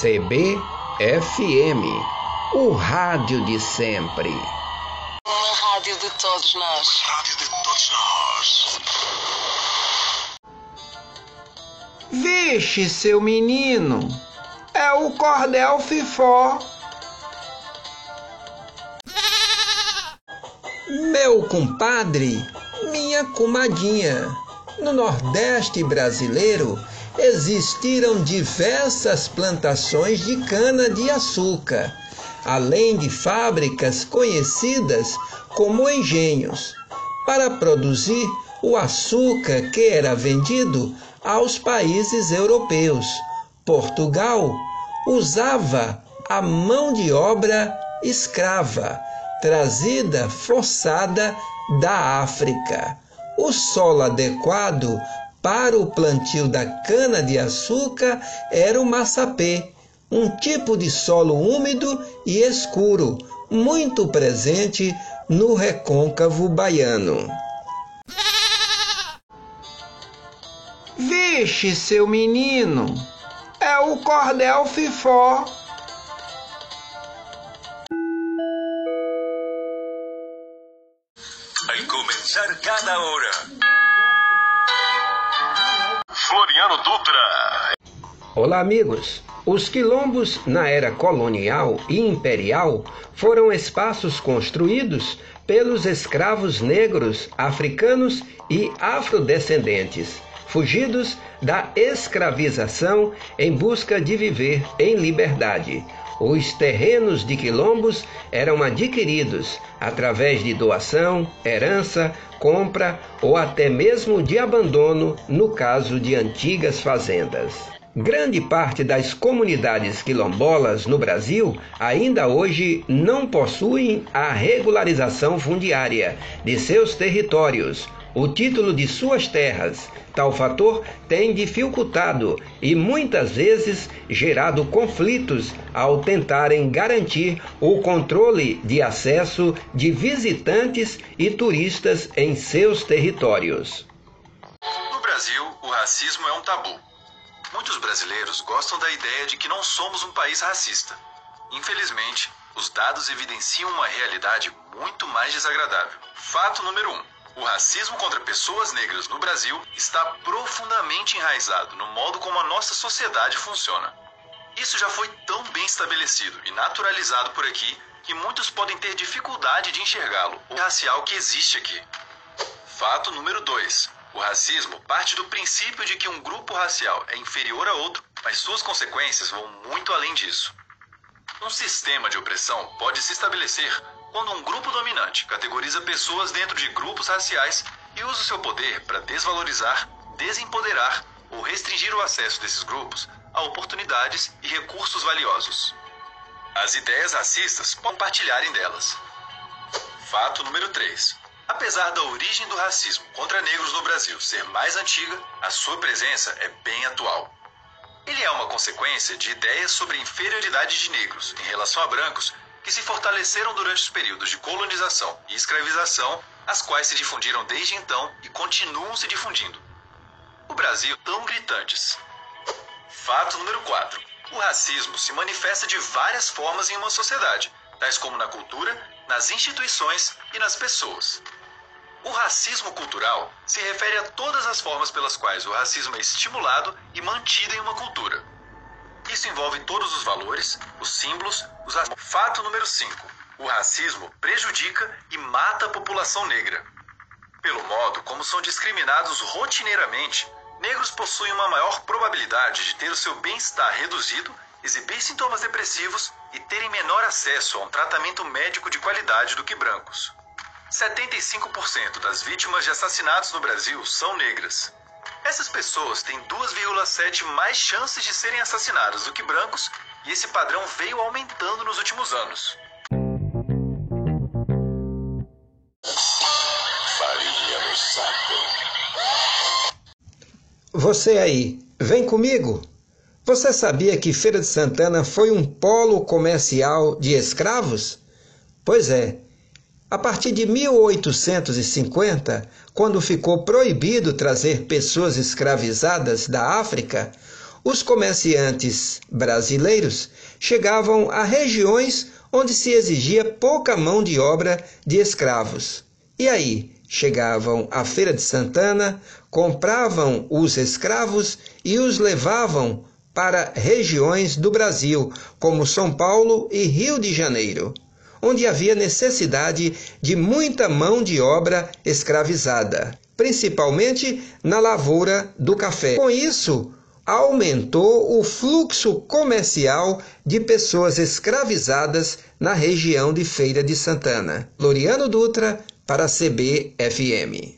CBFM, o rádio de sempre. Uma rádio de todos nós. Rádio de todos nós. Vixe, seu menino, é o cordel fifó. Meu compadre, minha comadinha, no Nordeste brasileiro existiram diversas plantações de cana-de-açúcar, além de fábricas conhecidas como engenhos, para produzir o açúcar que era vendido aos países europeus. Portugal usava a mão de obra escrava, trazida forçada da África. O solo adequado para o plantio da cana-de-açúcar era o massapê, um tipo de solo úmido e escuro, muito presente no recôncavo baiano. Vixe, seu menino, é o cordel fifó. Vai começar cada hora. Dutra. Olá, amigos. Os quilombos na era colonial e imperial foram espaços construídos pelos escravos negros, africanos e afrodescendentes, fugidos da escravização em busca de viver em liberdade. Os terrenos de quilombos eram adquiridos através de doação, herança, compra ou até mesmo de abandono no caso de antigas fazendas. Grande parte das comunidades quilombolas no Brasil ainda hoje não possuem a regularização fundiária de seus territórios, o título de suas terras. Tal fator tem dificultado e muitas vezes gerado conflitos ao tentarem garantir o controle de acesso de visitantes e turistas em seus territórios. No Brasil, o racismo é um tabu. Muitos brasileiros gostam da ideia de que não somos um país racista. Infelizmente, os dados evidenciam uma realidade muito mais desagradável. Fato número 1. Um, o racismo contra pessoas negras no Brasil está profundamente enraizado no modo como a nossa sociedade funciona. Isso já foi tão bem estabelecido e naturalizado por aqui que muitos podem ter dificuldade de enxergá-lo, o racial que existe aqui. Fato número 2. O racismo parte do princípio de que um grupo racial é inferior a outro, mas suas consequências vão muito além disso. Um sistema de opressão pode se estabelecer quando um grupo dominante categoriza pessoas dentro de grupos raciais e usa o seu poder para desvalorizar, desempoderar ou restringir o acesso desses grupos a oportunidades e recursos valiosos. As ideias racistas compartilharem delas. Fato número 3. Apesar da origem do racismo contra negros no Brasil ser mais antiga, a sua presença é bem atual. Ele é uma consequência de ideias sobre inferioridade de negros em relação a brancos que se fortaleceram durante os períodos de colonização e escravização, as quais se difundiram desde então e continuam se difundindo. O Brasil tão gritantes. Fato número 4. O racismo se manifesta de várias formas em uma sociedade, tais como na cultura, nas instituições e nas pessoas. O racismo cultural se refere a todas as formas pelas quais o racismo é estimulado e mantido em uma cultura. Isso envolve todos os valores, os símbolos, os Fato número 5. O racismo prejudica e mata a população negra. Pelo modo como são discriminados rotineiramente, negros possuem uma maior probabilidade de ter o seu bem-estar reduzido, exibir sintomas depressivos e terem menor acesso a um tratamento médico de qualidade do que brancos. 75% das vítimas de assassinatos no Brasil são negras. Essas pessoas têm 2,7 mais chances de serem assassinadas do que brancos, e esse padrão veio aumentando nos últimos anos. Farinha no saco. Você aí, vem comigo. Você sabia que Feira de Santana foi um polo comercial de escravos? Pois é. A partir de 1850, quando ficou proibido trazer pessoas escravizadas da África, os comerciantes brasileiros chegavam a regiões onde se exigia pouca mão de obra de escravos. E aí, chegavam à Feira de Santana, compravam os escravos e os levavam para regiões do Brasil, como São Paulo e Rio de Janeiro, onde havia necessidade de muita mão de obra escravizada, principalmente na lavoura do café. Com isso, aumentou o fluxo comercial de pessoas escravizadas na região de Feira de Santana. Loriano Dutra para CBFM.